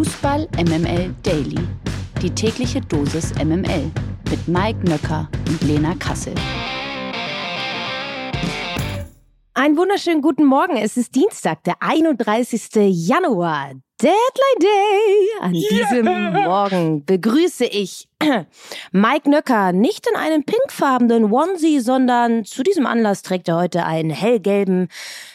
Fußball MML Daily. Die tägliche Dosis MML mit Mike Nöcker und Lena Kassel. Einen wunderschönen guten Morgen. Es ist Dienstag, der 31. Januar. Deadline Day. An diesem Morgen begrüße ich Mike Nöcker nicht in einem pinkfarbenen Onesie, sondern zu diesem Anlass trägt er heute einen hellgelben.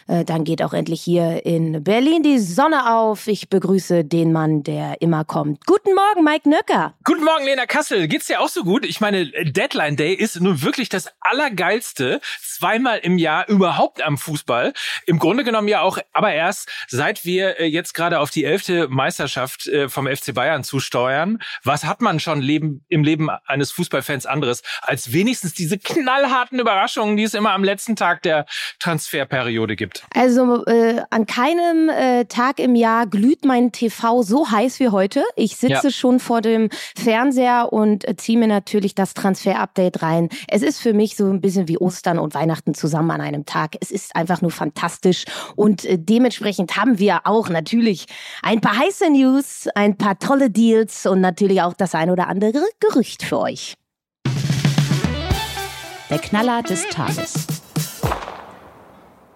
Äh, dann geht auch endlich hier in Berlin die Sonne auf. Ich begrüße den Mann, der immer kommt. Guten Morgen, Mike Nöcker. Guten Morgen, Lena Kassel. Geht's dir auch so gut? Ich meine, Deadline Day ist nun wirklich das Allergeilste zweimal im Jahr überhaupt am Fußball. Im Grunde genommen ja auch, aber erst seit wir äh, jetzt gerade auf die elfte Meisterschaft äh, vom FC Bayern zusteuern. Was hat man schon Leben im Leben eines Fußballfans anderes, als wenigstens diese knallharten Überraschungen, die es immer am letzten Tag der Transferperiode gibt. Also äh, an keinem äh, Tag im Jahr glüht mein TV so heiß wie heute. Ich sitze ja. schon vor dem Fernseher und äh, ziehe mir natürlich das Transfer-Update rein. Es ist für mich so ein bisschen wie Ostern und Weihnachten zusammen an einem Tag. Es ist einfach nur fantastisch und äh, dementsprechend haben wir auch natürlich ein paar heiße News, ein paar tolle Deals und natürlich auch das ein oder andere Gerücht für euch. Der Knaller des Tages.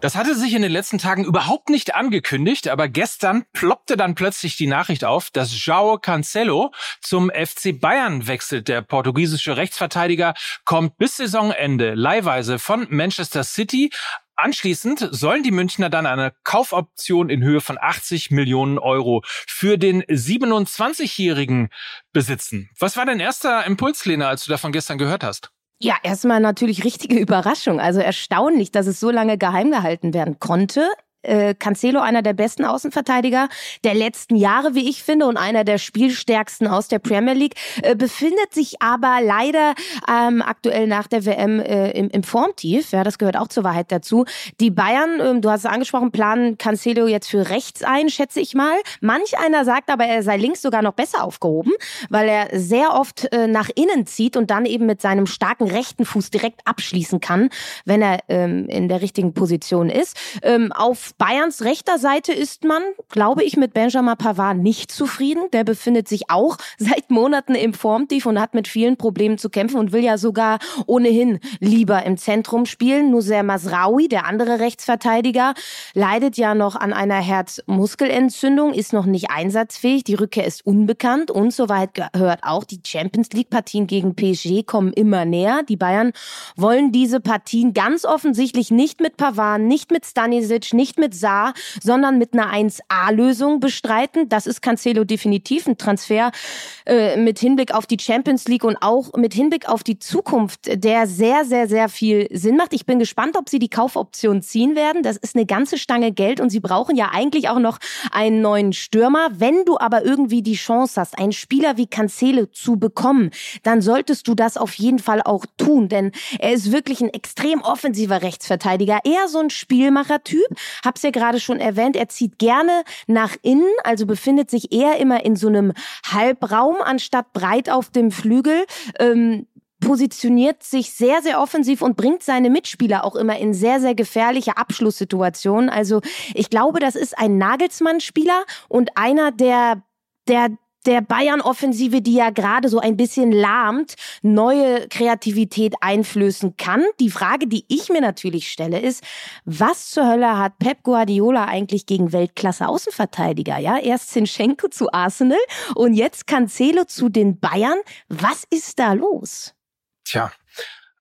Das hatte sich in den letzten Tagen überhaupt nicht angekündigt, aber gestern ploppte dann plötzlich die Nachricht auf, dass João Cancelo zum FC Bayern wechselt. Der portugiesische Rechtsverteidiger kommt bis Saisonende leihweise von Manchester City Anschließend sollen die Münchner dann eine Kaufoption in Höhe von 80 Millionen Euro für den 27-Jährigen besitzen. Was war dein erster Impuls, Lena, als du davon gestern gehört hast? Ja, erstmal natürlich richtige Überraschung. Also erstaunlich, dass es so lange geheim gehalten werden konnte äh, Cancelo einer der besten Außenverteidiger der letzten Jahre, wie ich finde, und einer der spielstärksten aus der Premier League, äh, befindet sich aber leider ähm, aktuell nach der WM äh, im, im Formtief. Ja, das gehört auch zur Wahrheit dazu. Die Bayern, ähm, du hast es angesprochen, planen Cancelo jetzt für rechts ein, schätze ich mal. Manch einer sagt aber, er sei links sogar noch besser aufgehoben, weil er sehr oft äh, nach innen zieht und dann eben mit seinem starken rechten Fuß direkt abschließen kann, wenn er ähm, in der richtigen Position ist. Ähm, auf Bayerns rechter Seite ist man, glaube ich, mit Benjamin Pavard nicht zufrieden. Der befindet sich auch seit Monaten im Formtief und hat mit vielen Problemen zu kämpfen und will ja sogar ohnehin lieber im Zentrum spielen. Nuser Masraoui, der andere Rechtsverteidiger, leidet ja noch an einer Herzmuskelentzündung, ist noch nicht einsatzfähig. Die Rückkehr ist unbekannt und soweit gehört auch, die Champions League Partien gegen PSG kommen immer näher. Die Bayern wollen diese Partien ganz offensichtlich nicht mit Pavard, nicht mit Stanisic, nicht mit Saar, sondern mit einer 1A-Lösung bestreiten. Das ist Cancelo definitiv ein Transfer äh, mit Hinblick auf die Champions League und auch mit Hinblick auf die Zukunft, der sehr, sehr, sehr viel Sinn macht. Ich bin gespannt, ob sie die Kaufoption ziehen werden. Das ist eine ganze Stange Geld und sie brauchen ja eigentlich auch noch einen neuen Stürmer. Wenn du aber irgendwie die Chance hast, einen Spieler wie Cancelo zu bekommen, dann solltest du das auf jeden Fall auch tun, denn er ist wirklich ein extrem offensiver Rechtsverteidiger, eher so ein Spielmacher-Typ, hab's ja gerade schon erwähnt, er zieht gerne nach innen, also befindet sich eher immer in so einem Halbraum anstatt breit auf dem Flügel. Ähm, positioniert sich sehr, sehr offensiv und bringt seine Mitspieler auch immer in sehr, sehr gefährliche Abschlusssituationen. Also ich glaube, das ist ein Nagelsmann-Spieler und einer, der, der der Bayern-Offensive, die ja gerade so ein bisschen lahmt, neue Kreativität einflößen kann. Die Frage, die ich mir natürlich stelle, ist, was zur Hölle hat Pep Guardiola eigentlich gegen Weltklasse-Außenverteidiger? Ja, erst Zinchenko zu Arsenal und jetzt Cancelo zu den Bayern. Was ist da los? Tja,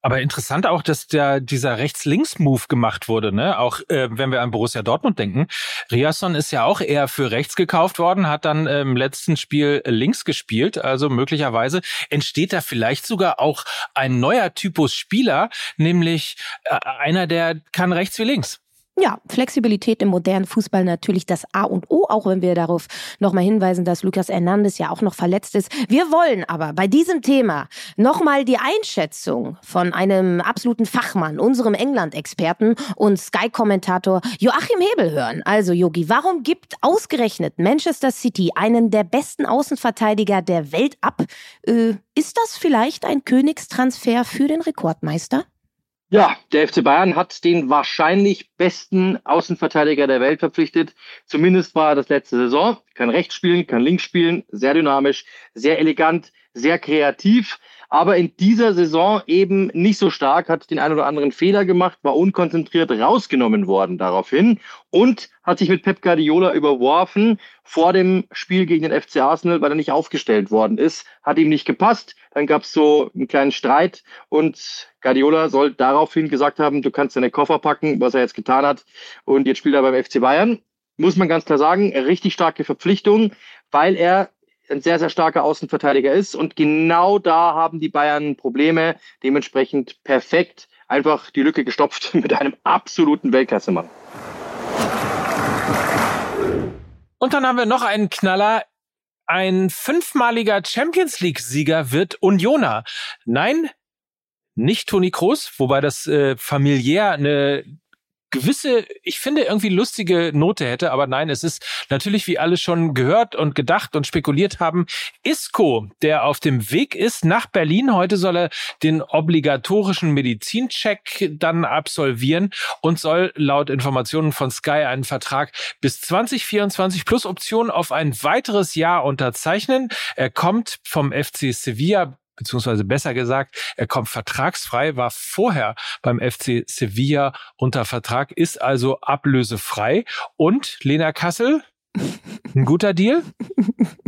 aber interessant auch, dass der, dieser Rechts-Links-Move gemacht wurde, ne? Auch äh, wenn wir an Borussia Dortmund denken. Riasson ist ja auch eher für rechts gekauft worden, hat dann im letzten Spiel links gespielt. Also möglicherweise entsteht da vielleicht sogar auch ein neuer Typus Spieler, nämlich äh, einer, der kann rechts wie links. Ja, Flexibilität im modernen Fußball natürlich das A und O, auch wenn wir darauf nochmal hinweisen, dass Lucas Hernandez ja auch noch verletzt ist. Wir wollen aber bei diesem Thema nochmal die Einschätzung von einem absoluten Fachmann, unserem England-Experten und Sky-Kommentator Joachim Hebel hören. Also Yogi, warum gibt ausgerechnet Manchester City einen der besten Außenverteidiger der Welt ab? Äh, ist das vielleicht ein Königstransfer für den Rekordmeister? Ja, der FC Bayern hat den wahrscheinlich besten Außenverteidiger der Welt verpflichtet. Zumindest war das letzte Saison. Kann rechts spielen, kann links spielen, sehr dynamisch, sehr elegant, sehr kreativ aber in dieser Saison eben nicht so stark, hat den einen oder anderen Fehler gemacht, war unkonzentriert rausgenommen worden daraufhin und hat sich mit Pep Guardiola überworfen vor dem Spiel gegen den FC Arsenal, weil er nicht aufgestellt worden ist. Hat ihm nicht gepasst. Dann gab es so einen kleinen Streit und Guardiola soll daraufhin gesagt haben, du kannst deine Koffer packen, was er jetzt getan hat. Und jetzt spielt er beim FC Bayern. Muss man ganz klar sagen, richtig starke Verpflichtung, weil er ein sehr, sehr starker Außenverteidiger ist. Und genau da haben die Bayern Probleme. Dementsprechend perfekt einfach die Lücke gestopft mit einem absoluten Weltklassemann. Und dann haben wir noch einen Knaller. Ein fünfmaliger Champions League-Sieger wird Unioner. Nein, nicht Toni Kroos, wobei das äh, familiär eine gewisse, ich finde, irgendwie lustige Note hätte, aber nein, es ist natürlich, wie alle schon gehört und gedacht und spekuliert haben, Isco, der auf dem Weg ist nach Berlin. Heute soll er den obligatorischen Medizincheck dann absolvieren und soll laut Informationen von Sky einen Vertrag bis 2024 plus Option auf ein weiteres Jahr unterzeichnen. Er kommt vom FC Sevilla beziehungsweise besser gesagt, er kommt vertragsfrei, war vorher beim FC Sevilla unter Vertrag, ist also ablösefrei. Und Lena Kassel, ein guter Deal?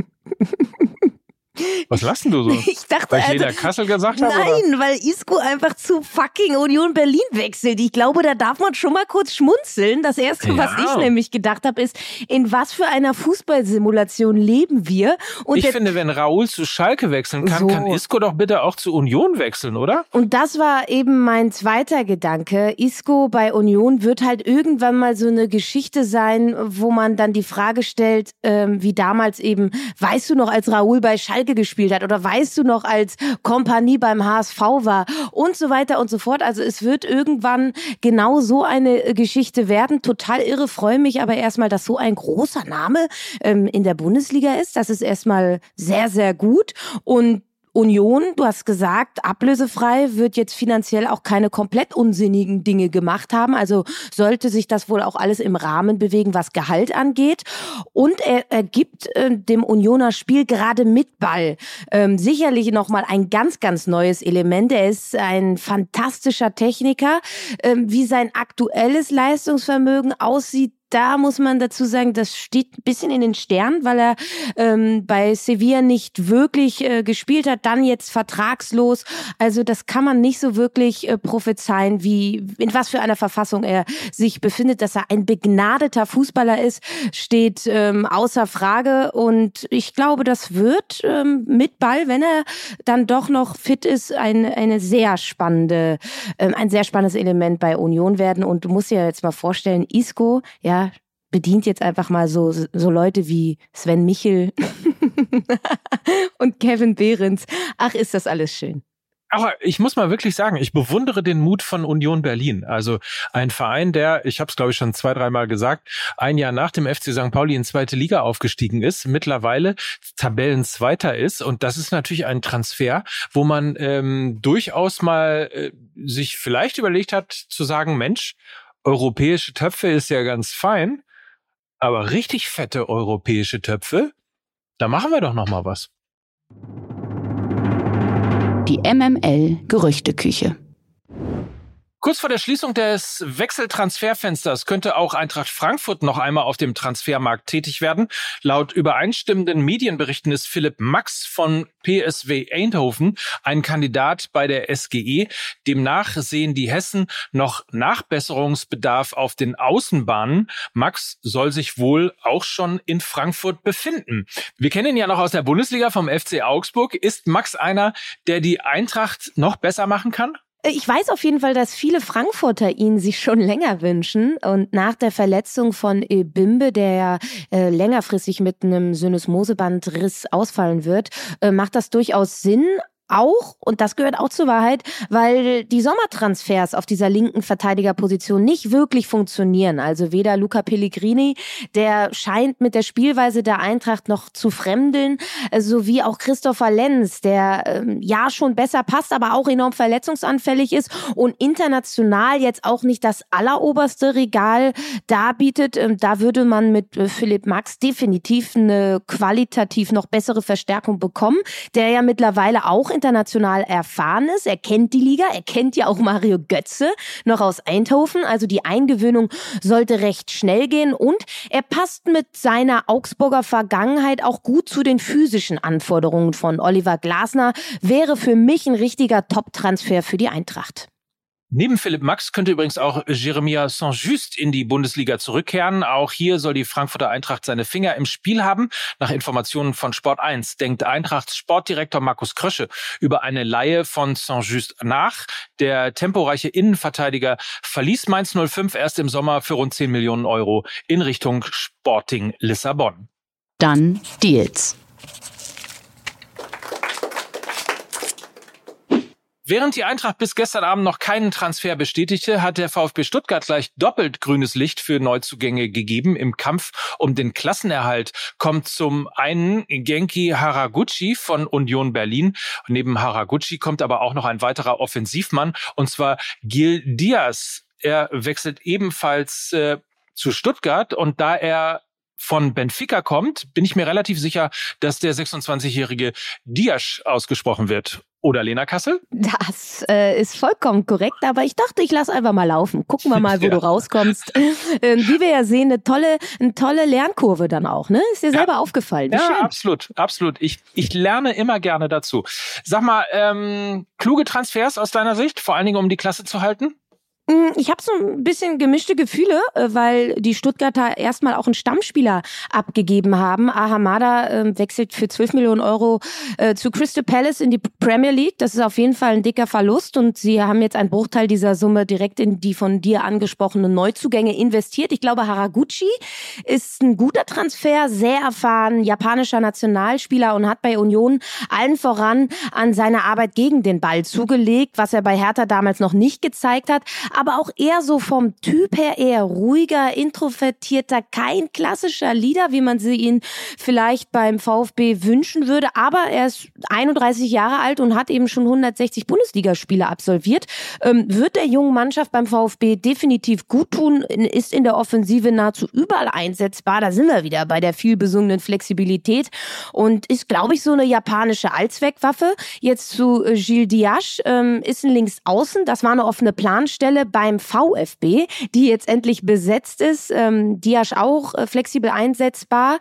Was lassen du so? Ich dachte, weil ich also, Kassel gesagt habe? Nein, weil Isco einfach zu fucking Union Berlin wechselt. Ich glaube, da darf man schon mal kurz schmunzeln. Das erste, Ja. was ich nämlich gedacht habe, ist, in was für einer Fußballsimulation leben wir? Und ich finde, wenn Raoul zu Schalke wechseln kann, So. kann Isco doch bitte auch zu Union wechseln, oder? Und das war eben mein zweiter Gedanke. Isco bei Union wird halt irgendwann mal so eine Geschichte sein, wo man dann die Frage stellt, ähm, wie damals eben, weißt du noch, als Raoul bei Schalke gespielt hat oder weißt du noch, als Kompanie beim HSV war und so weiter und so fort. Also es wird irgendwann genau so eine äh, Geschichte werden. Total irre, freue mich aber erstmal, dass so ein großer Name ähm, in der Bundesliga ist. Das ist erstmal sehr, sehr gut. Und Union, du hast gesagt, ablösefrei wird jetzt finanziell auch keine komplett unsinnigen Dinge gemacht haben. Also sollte sich das wohl auch alles im Rahmen bewegen, was Gehalt angeht. Und er, er gibt äh, dem Unioner Spiel gerade mit Ball ähm, sicherlich nochmal ein ganz, ganz neues Element. Er ist ein fantastischer Techniker. Ähm, wie sein aktuelles Leistungsvermögen aussieht, da muss man dazu sagen, das steht ein bisschen in den Sternen, weil er ähm, bei Sevilla nicht wirklich äh, gespielt hat, dann jetzt vertragslos. Also das kann man nicht so wirklich äh, prophezeien, wie in was für einer Verfassung er sich befindet. Dass er ein begnadeter Fußballer ist, steht ähm, außer Frage. Und ich glaube, das wird ähm, mit Ball, wenn er dann doch noch fit ist, ein, eine sehr spannende, ähm, ein sehr spannendes Element bei Union werden. Und du musst dir jetzt mal vorstellen, Isco, ja, bedient jetzt einfach mal so, so Leute wie Sven Michel und Kevin Behrens. Ach, ist das alles schön. Aber ich muss mal wirklich sagen, ich bewundere den Mut von Union Berlin. Also ein Verein, der, ich habe es glaube ich schon zwei, dreimal gesagt, ein Jahr nach dem FC St. Pauli in zweite Liga aufgestiegen ist, mittlerweile Tabellenzweiter ist. Und das ist natürlich ein Transfer, wo man ähm, durchaus mal äh, sich vielleicht überlegt hat zu sagen, Mensch, europäische Töpfe ist ja ganz fein, aber richtig fette europäische Töpfe, da machen wir doch noch mal was. Die MML Gerüchteküche. Kurz vor der Schließung des Wechseltransferfensters könnte auch Eintracht Frankfurt noch einmal auf dem Transfermarkt tätig werden. Laut übereinstimmenden Medienberichten ist Philipp Max von PSW Eindhoven ein Kandidat bei der SGE. Demnach sehen die Hessen noch Nachbesserungsbedarf auf den Außenbahnen. Max soll sich wohl auch schon in Frankfurt befinden. Wir kennen ihn ja noch aus der Bundesliga vom FC Augsburg. Ist Max einer, der die Eintracht noch besser machen kann? Ich weiß auf jeden Fall, dass viele Frankfurter ihn sich schon länger wünschen. Und nach der Verletzung von Bimbe, der ja äh, längerfristig mit einem Syndesmosebandriss ausfallen wird, äh, macht das durchaus Sinn. Auch, und das gehört auch zur Wahrheit, weil die Sommertransfers auf dieser linken Verteidigerposition nicht wirklich funktionieren. Also weder Luca Pellegrini, der scheint mit der Spielweise der Eintracht noch zu fremdeln, sowie auch Christopher Lenz, der ähm, ja schon besser passt, aber auch enorm verletzungsanfällig ist und international jetzt auch nicht das alleroberste Regal darbietet. Ähm, da würde man mit äh, Philipp Max definitiv eine qualitativ noch bessere Verstärkung bekommen, der ja mittlerweile auch international erfahren ist. Er kennt die Liga, er kennt ja auch Mario Götze noch aus Eindhoven. Also die Eingewöhnung sollte recht schnell gehen und er passt mit seiner Augsburger Vergangenheit auch gut zu den physischen Anforderungen von Oliver Glasner. Wäre für mich ein richtiger Top-Transfer für die Eintracht. Neben Philipp Max könnte übrigens auch Jeremia Saint-Just in die Bundesliga zurückkehren. Auch hier soll die Frankfurter Eintracht seine Finger im Spiel haben. Nach Informationen von Sport 1 denkt Eintrachts Sportdirektor Markus Krösche über eine Laie von Saint-Just nach. Der temporeiche Innenverteidiger verließ Mainz 05 erst im Sommer für rund 10 Millionen Euro in Richtung Sporting Lissabon. Dann Deals. Während die Eintracht bis gestern Abend noch keinen Transfer bestätigte, hat der VfB Stuttgart gleich doppelt grünes Licht für Neuzugänge gegeben. Im Kampf um den Klassenerhalt kommt zum einen Genki Haraguchi von Union Berlin. neben Haraguchi kommt aber auch noch ein weiterer Offensivmann, und zwar Gil Diaz. Er wechselt ebenfalls äh, zu Stuttgart und da er von Benfica kommt, bin ich mir relativ sicher, dass der 26-jährige Diaz ausgesprochen wird. Oder Lena Kassel? Das äh, ist vollkommen korrekt, aber ich dachte, ich lass einfach mal laufen. Gucken wir mal, wo ja. du rauskommst. äh, wie wir ja sehen, eine tolle, eine tolle Lernkurve dann auch, ne? Ist dir selber ja. aufgefallen. Wie ja, schön. absolut, absolut. Ich, ich lerne immer gerne dazu. Sag mal, ähm, kluge Transfers aus deiner Sicht, vor allen Dingen um die Klasse zu halten? Mm, ich habe so ein bisschen gemischte Gefühle, äh, weil die Stuttgarter erstmal auch einen Stammspieler abgegeben haben. Ahamada äh, wechselt für 12 Millionen Euro äh, zu Crystal Palace in die Premier League. Das ist auf jeden Fall ein dicker Verlust und sie haben jetzt einen Bruchteil dieser Summe direkt in die von dir angesprochenen Neuzugänge investiert. Ich glaube, Haraguchi ist ein guter Transfer, sehr erfahren, japanischer Nationalspieler und hat bei Union allen voran an seine Arbeit gegen den Ball zugelegt, was er bei Hertha damals noch nicht gezeigt hat aber auch eher so vom Typ her eher ruhiger, introvertierter, kein klassischer Leader, wie man sie ihn vielleicht beim VfB wünschen würde. Aber er ist 31 Jahre alt und hat eben schon 160 Bundesligaspiele absolviert. Ähm, wird der jungen Mannschaft beim VfB definitiv gut tun, ist in der Offensive nahezu überall einsetzbar. Da sind wir wieder bei der vielbesungenen Flexibilität und ist, glaube ich, so eine japanische Allzweckwaffe. Jetzt zu äh, Gilles Diasch, ähm, ist ein Linksaußen. Das war eine offene Planstelle beim VfB, die jetzt endlich besetzt ist. Ähm, Diasch auch äh, flexibel einsetzbar.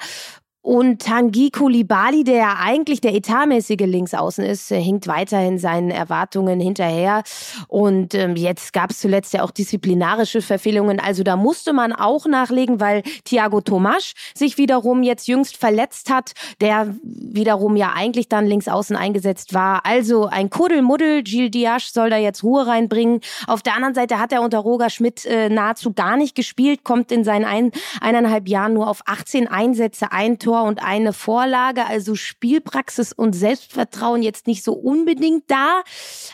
Und Tanguy Koulibaly, der ja eigentlich der etatmäßige Linksaußen ist, äh, hinkt weiterhin seinen Erwartungen hinterher. Und ähm, jetzt gab es zuletzt ja auch disziplinarische Verfehlungen. Also da musste man auch nachlegen, weil Thiago Tomasch sich wiederum jetzt jüngst verletzt hat, der wiederum ja eigentlich dann Linksaußen eingesetzt war. Also ein Kuddelmuddel. Gilles Diasch soll da jetzt Ruhe reinbringen. Auf der anderen Seite hat er unter Roger Schmidt äh, nahezu gar nicht gespielt, kommt in seinen ein, eineinhalb Jahren nur auf 18 Einsätze ein Tor und eine Vorlage, also Spielpraxis und Selbstvertrauen jetzt nicht so unbedingt da,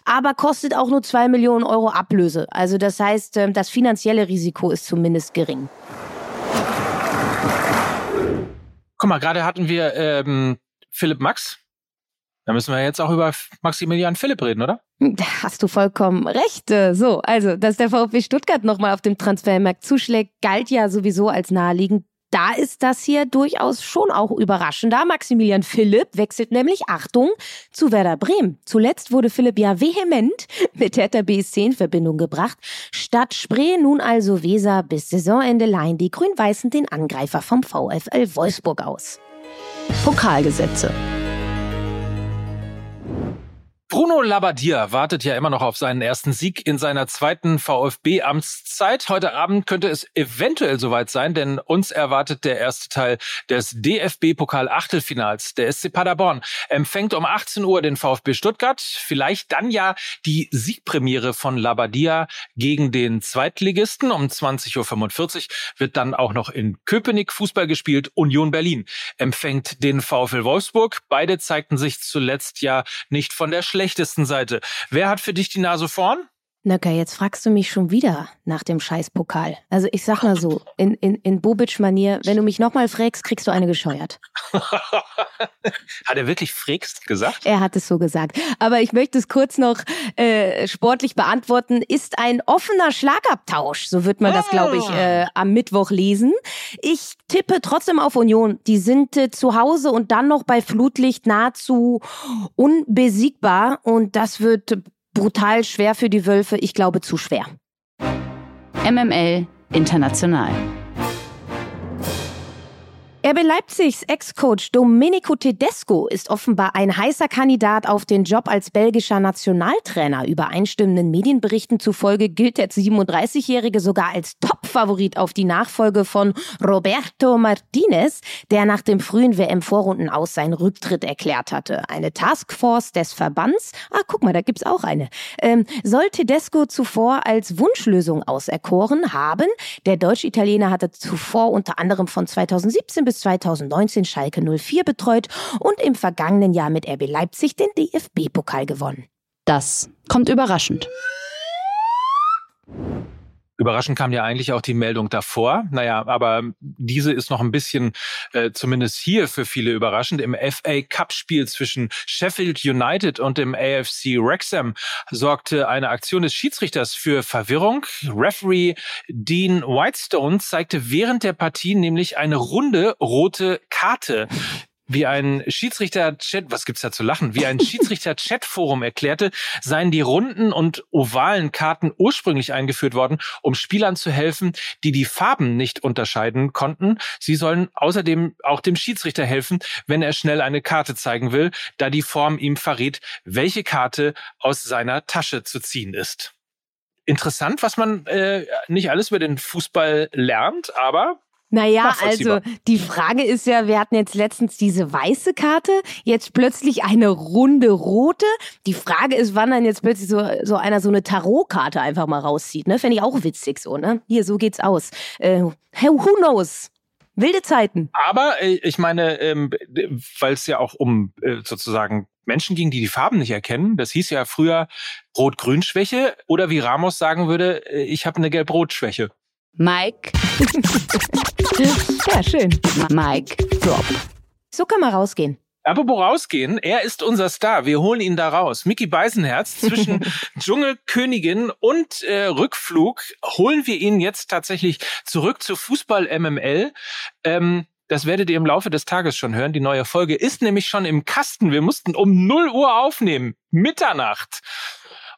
aber kostet auch nur zwei Millionen Euro Ablöse. Also das heißt, ähm, das finanzielle Risiko ist zumindest gering. Guck mal, gerade hatten wir ähm, Philipp Max. Da müssen wir jetzt auch über Maximilian Philipp reden, oder? Da hast du vollkommen recht. So, also, dass der VfB Stuttgart nochmal auf dem Transfermarkt zuschlägt, galt ja sowieso als naheliegend da ist das hier durchaus schon auch überraschender. Maximilian Philipp wechselt nämlich, Achtung, zu Werder Bremen. Zuletzt wurde Philipp ja vehement mit Hertha BSC in Verbindung gebracht. Statt Spree nun also Weser bis Saisonende leihen die Grün-Weißen den Angreifer vom VfL Wolfsburg aus. Pokalgesetze. Bruno Labbadia wartet ja immer noch auf seinen ersten Sieg in seiner zweiten VfB-Amtszeit. Heute Abend könnte es eventuell soweit sein, denn uns erwartet der erste Teil des DFB-Pokal-Achtelfinals. Der SC Paderborn empfängt um 18 Uhr den VfB Stuttgart. Vielleicht dann ja die Siegpremiere von Labbadia gegen den Zweitligisten. Um 20.45 Uhr wird dann auch noch in Köpenick Fußball gespielt. Union Berlin empfängt den VfL Wolfsburg. Beide zeigten sich zuletzt ja nicht von der schlechtesten Seite. Wer hat für dich die Nase vorn? Nöcker, jetzt fragst du mich schon wieder nach dem Scheißpokal. Also ich sag mal so, in, in, in Bobic-Manier, wenn du mich nochmal frägst, kriegst du eine gescheuert. hat er wirklich frägst gesagt? Er hat es so gesagt. Aber ich möchte es kurz noch äh, sportlich beantworten. Ist ein offener Schlagabtausch, so wird man das, glaube ich, ah. äh, am Mittwoch lesen. Ich tippe trotzdem auf Union. Die sind äh, zu Hause und dann noch bei Flutlicht nahezu unbesiegbar. Und das wird brutal schwer für die Wölfe. Ich glaube, zu schwer. MML International. RB Leipzigs Ex-Coach Domenico Tedesco ist offenbar ein heißer Kandidat auf den Job als belgischer Nationaltrainer. Übereinstimmenden Medienberichten zufolge gilt der 37-Jährige sogar als Top-Favorit auf die Nachfolge von Roberto Martinez, der nach dem frühen WM-Vorrunden aus seinen Rücktritt erklärt hatte. Eine Taskforce des Verbands, ah, guck mal, da gibt's auch eine, ähm, soll Tedesco zuvor als Wunschlösung auserkoren haben. Der Deutsch-Italiener hatte zuvor unter anderem von 2017 bis 2019 Schalke 04 betreut und im vergangenen Jahr mit RB Leipzig den DFB-Pokal gewonnen. Das kommt überraschend. Überraschend kam ja eigentlich auch die Meldung davor. Naja, aber diese ist noch ein bisschen, äh, zumindest hier für viele überraschend. Im FA Cup-Spiel zwischen Sheffield United und dem AFC Wrexham sorgte eine Aktion des Schiedsrichters für Verwirrung. Referee Dean Whitestone zeigte während der Partie nämlich eine runde rote Karte wie ein Schiedsrichter-Chat, was gibt's da zu lachen? Wie ein Schiedsrichter-Chat-Forum erklärte, seien die runden und ovalen Karten ursprünglich eingeführt worden, um Spielern zu helfen, die die Farben nicht unterscheiden konnten. Sie sollen außerdem auch dem Schiedsrichter helfen, wenn er schnell eine Karte zeigen will, da die Form ihm verrät, welche Karte aus seiner Tasche zu ziehen ist. Interessant, was man äh, nicht alles über den Fußball lernt, aber naja, also die Frage ist ja, wir hatten jetzt letztens diese weiße Karte, jetzt plötzlich eine runde rote. Die Frage ist, wann dann jetzt plötzlich so, so einer so eine Tarotkarte einfach mal rauszieht. Ne? Fände ich auch witzig so, ne? Hier, so geht's aus. Äh, who knows? Wilde Zeiten. Aber äh, ich meine, ähm, weil es ja auch um äh, sozusagen Menschen ging, die die Farben nicht erkennen. Das hieß ja früher Rot-Grün-Schwäche oder wie Ramos sagen würde, äh, ich habe eine Gelb-Rot-Schwäche. Mike. ja, schön. Mike Drop. So kann man rausgehen. Apropos rausgehen, er ist unser Star. Wir holen ihn da raus. Mickey Beisenherz zwischen Dschungelkönigin und äh, Rückflug holen wir ihn jetzt tatsächlich zurück zu Fußball MML. Ähm, das werdet ihr im Laufe des Tages schon hören. Die neue Folge ist nämlich schon im Kasten. Wir mussten um 0 Uhr aufnehmen. Mitternacht.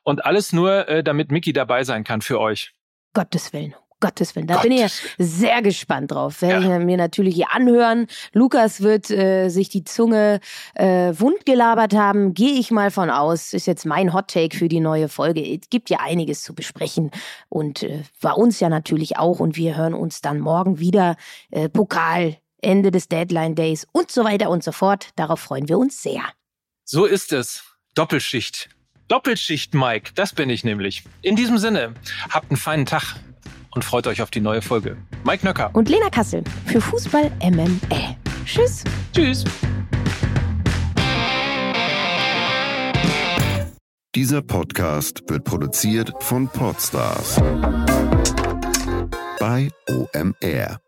Und alles nur, äh, damit Mickey dabei sein kann für euch. Gottes Willen. Gottes Willen, da Gott. bin ich ja sehr gespannt drauf. Werde ja. ich mir natürlich hier anhören. Lukas wird äh, sich die Zunge äh, wund gelabert haben. Gehe ich mal von aus. Ist jetzt mein Hot Take für die neue Folge. Es gibt ja einiges zu besprechen und äh, bei uns ja natürlich auch. Und wir hören uns dann morgen wieder. Äh, Pokal, Ende des Deadline Days und so weiter und so fort. Darauf freuen wir uns sehr. So ist es. Doppelschicht. Doppelschicht, Mike. Das bin ich nämlich. In diesem Sinne, habt einen feinen Tag und freut euch auf die neue Folge. Mike Nöcker und Lena Kassel für Fußball MML. Tschüss. Tschüss. Dieser Podcast wird produziert von Podstars bei OMR.